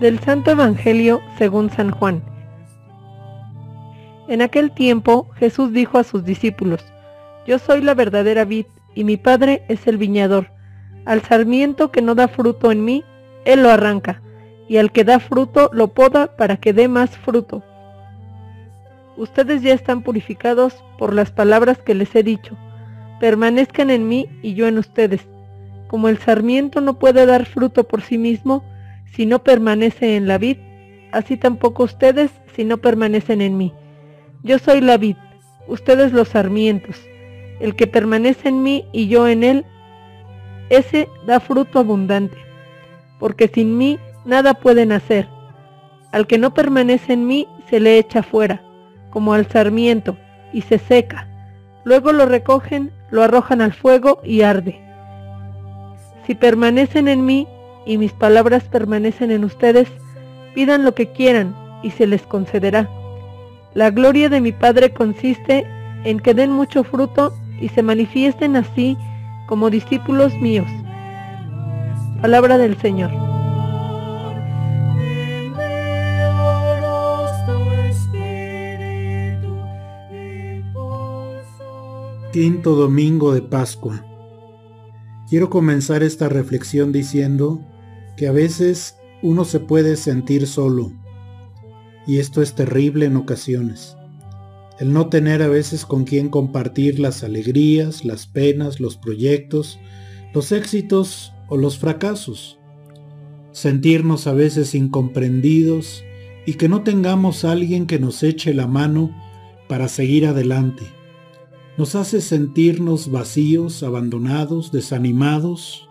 Del Santo Evangelio según San Juan. En aquel tiempo Jesús dijo a sus discípulos, Yo soy la verdadera vid, y mi Padre es el viñador. Al sarmiento que no da fruto en mí, Él lo arranca, y al que da fruto lo poda para que dé más fruto. Ustedes ya están purificados por las palabras que les he dicho. Permanezcan en mí y yo en ustedes. Como el sarmiento no puede dar fruto por sí mismo, si no permanece en la vid, así tampoco ustedes si no permanecen en mí. Yo soy la vid, ustedes los sarmientos. El que permanece en mí y yo en él, ese da fruto abundante, porque sin mí nada pueden hacer. Al que no permanece en mí se le echa fuera, como al sarmiento, y se seca. Luego lo recogen, lo arrojan al fuego y arde. Si permanecen en mí y mis palabras permanecen en ustedes, pidan lo que quieran y se les concederá. La gloria de mi Padre consiste en que den mucho fruto y se manifiesten así como discípulos míos. Palabra del Señor. Quinto domingo de Pascua. Quiero comenzar esta reflexión diciendo que a veces uno se puede sentir solo. Y esto es terrible en ocasiones. El no tener a veces con quien compartir las alegrías, las penas, los proyectos, los éxitos o los fracasos. Sentirnos a veces incomprendidos y que no tengamos a alguien que nos eche la mano para seguir adelante. Nos hace sentirnos vacíos, abandonados, desanimados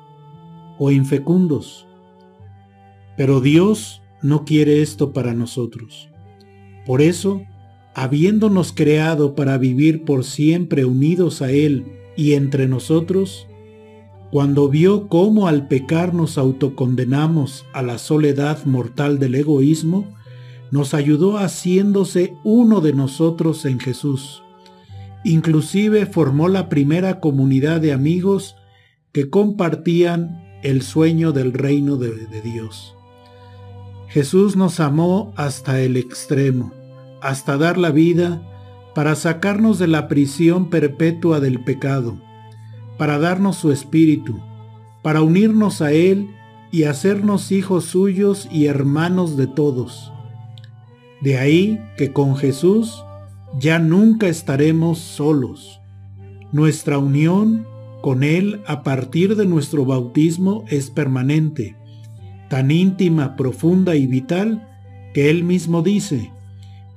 o infecundos. Pero Dios no quiere esto para nosotros. Por eso, habiéndonos creado para vivir por siempre unidos a Él y entre nosotros, cuando vio cómo al pecar nos autocondenamos a la soledad mortal del egoísmo, nos ayudó haciéndose uno de nosotros en Jesús. Inclusive formó la primera comunidad de amigos que compartían el sueño del reino de, de Dios. Jesús nos amó hasta el extremo, hasta dar la vida para sacarnos de la prisión perpetua del pecado, para darnos su espíritu, para unirnos a Él y hacernos hijos suyos y hermanos de todos. De ahí que con Jesús ya nunca estaremos solos. Nuestra unión con Él a partir de nuestro bautismo es permanente tan íntima, profunda y vital, que él mismo dice,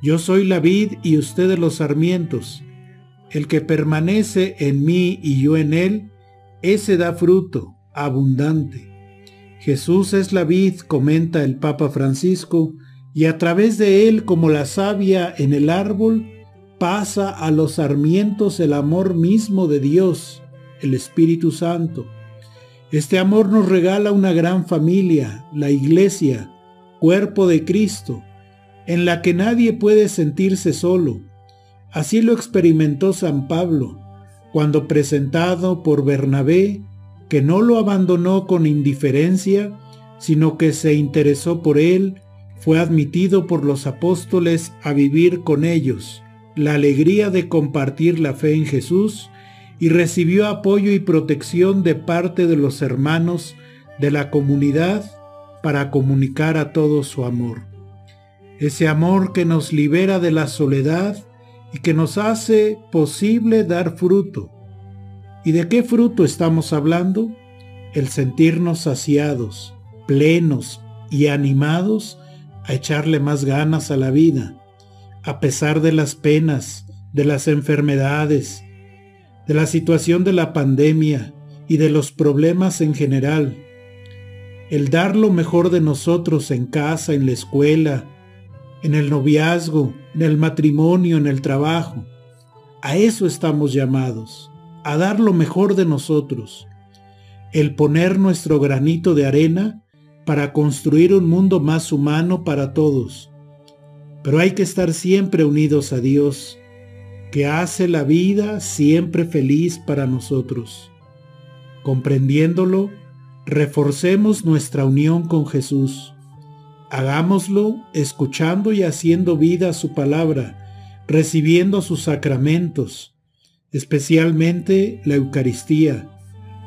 yo soy la vid y ustedes los sarmientos. El que permanece en mí y yo en él, ese da fruto abundante. Jesús es la vid, comenta el Papa Francisco, y a través de él, como la savia en el árbol, pasa a los sarmientos el amor mismo de Dios, el Espíritu Santo este amor nos regala una gran familia, la iglesia, cuerpo de Cristo, en la que nadie puede sentirse solo. Así lo experimentó San Pablo, cuando presentado por Bernabé, que no lo abandonó con indiferencia, sino que se interesó por él, fue admitido por los apóstoles a vivir con ellos la alegría de compartir la fe en Jesús y recibió apoyo y protección de parte de los hermanos de la comunidad para comunicar a todos su amor. Ese amor que nos libera de la soledad y que nos hace posible dar fruto. ¿Y de qué fruto estamos hablando? El sentirnos saciados, plenos y animados a echarle más ganas a la vida, a pesar de las penas, de las enfermedades, de la situación de la pandemia y de los problemas en general. El dar lo mejor de nosotros en casa, en la escuela, en el noviazgo, en el matrimonio, en el trabajo. A eso estamos llamados, a dar lo mejor de nosotros. El poner nuestro granito de arena para construir un mundo más humano para todos. Pero hay que estar siempre unidos a Dios que hace la vida siempre feliz para nosotros. Comprendiéndolo, reforcemos nuestra unión con Jesús. Hagámoslo escuchando y haciendo vida a su palabra, recibiendo sus sacramentos, especialmente la Eucaristía,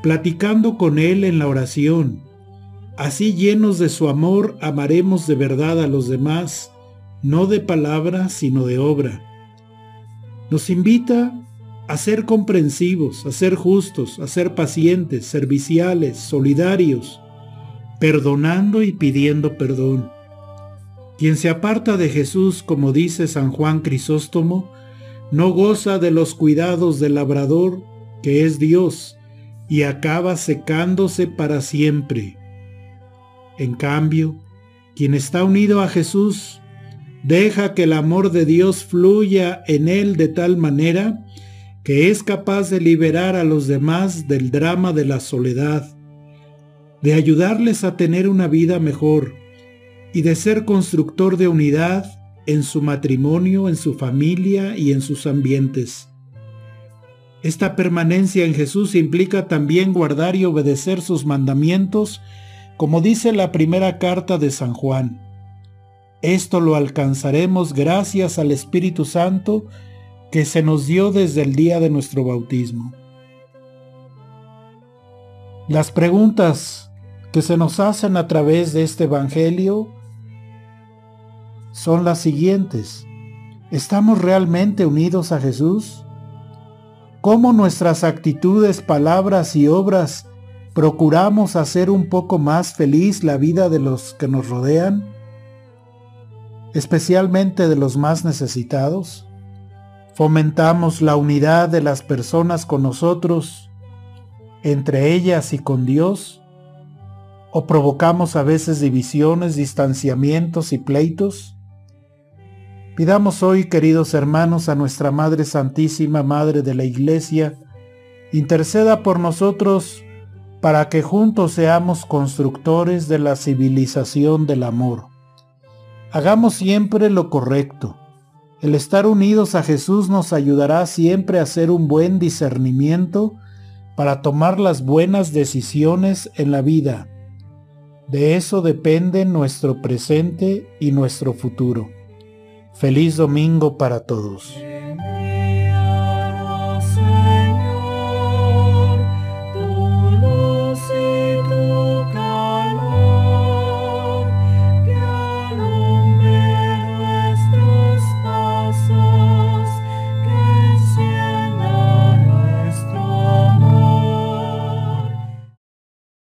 platicando con Él en la oración. Así llenos de su amor amaremos de verdad a los demás, no de palabra, sino de obra. Nos invita a ser comprensivos, a ser justos, a ser pacientes, serviciales, solidarios, perdonando y pidiendo perdón. Quien se aparta de Jesús, como dice San Juan Crisóstomo, no goza de los cuidados del labrador, que es Dios, y acaba secándose para siempre. En cambio, quien está unido a Jesús, deja que el amor de Dios fluya en él de tal manera que es capaz de liberar a los demás del drama de la soledad, de ayudarles a tener una vida mejor y de ser constructor de unidad en su matrimonio, en su familia y en sus ambientes. Esta permanencia en Jesús implica también guardar y obedecer sus mandamientos, como dice la primera carta de San Juan. Esto lo alcanzaremos gracias al Espíritu Santo que se nos dio desde el día de nuestro bautismo. Las preguntas que se nos hacen a través de este Evangelio son las siguientes. ¿Estamos realmente unidos a Jesús? ¿Cómo nuestras actitudes, palabras y obras procuramos hacer un poco más feliz la vida de los que nos rodean? Especialmente de los más necesitados. Fomentamos la unidad de las personas con nosotros, entre ellas y con Dios ¿O provocamos a veces divisiones, distanciamientos y pleitos? Pidamos hoy, queridos hermanos, a nuestra Madre Santísima, Madre de la Iglesia, interceda por nosotros para que juntos seamos constructores de la civilización del amor. Hagamos siempre lo correcto. El estar unidos a Jesús nos ayudará siempre a hacer un buen discernimiento para tomar las buenas decisiones en la vida de eso depende nuestro presente y nuestro futuro. Feliz domingo para todos.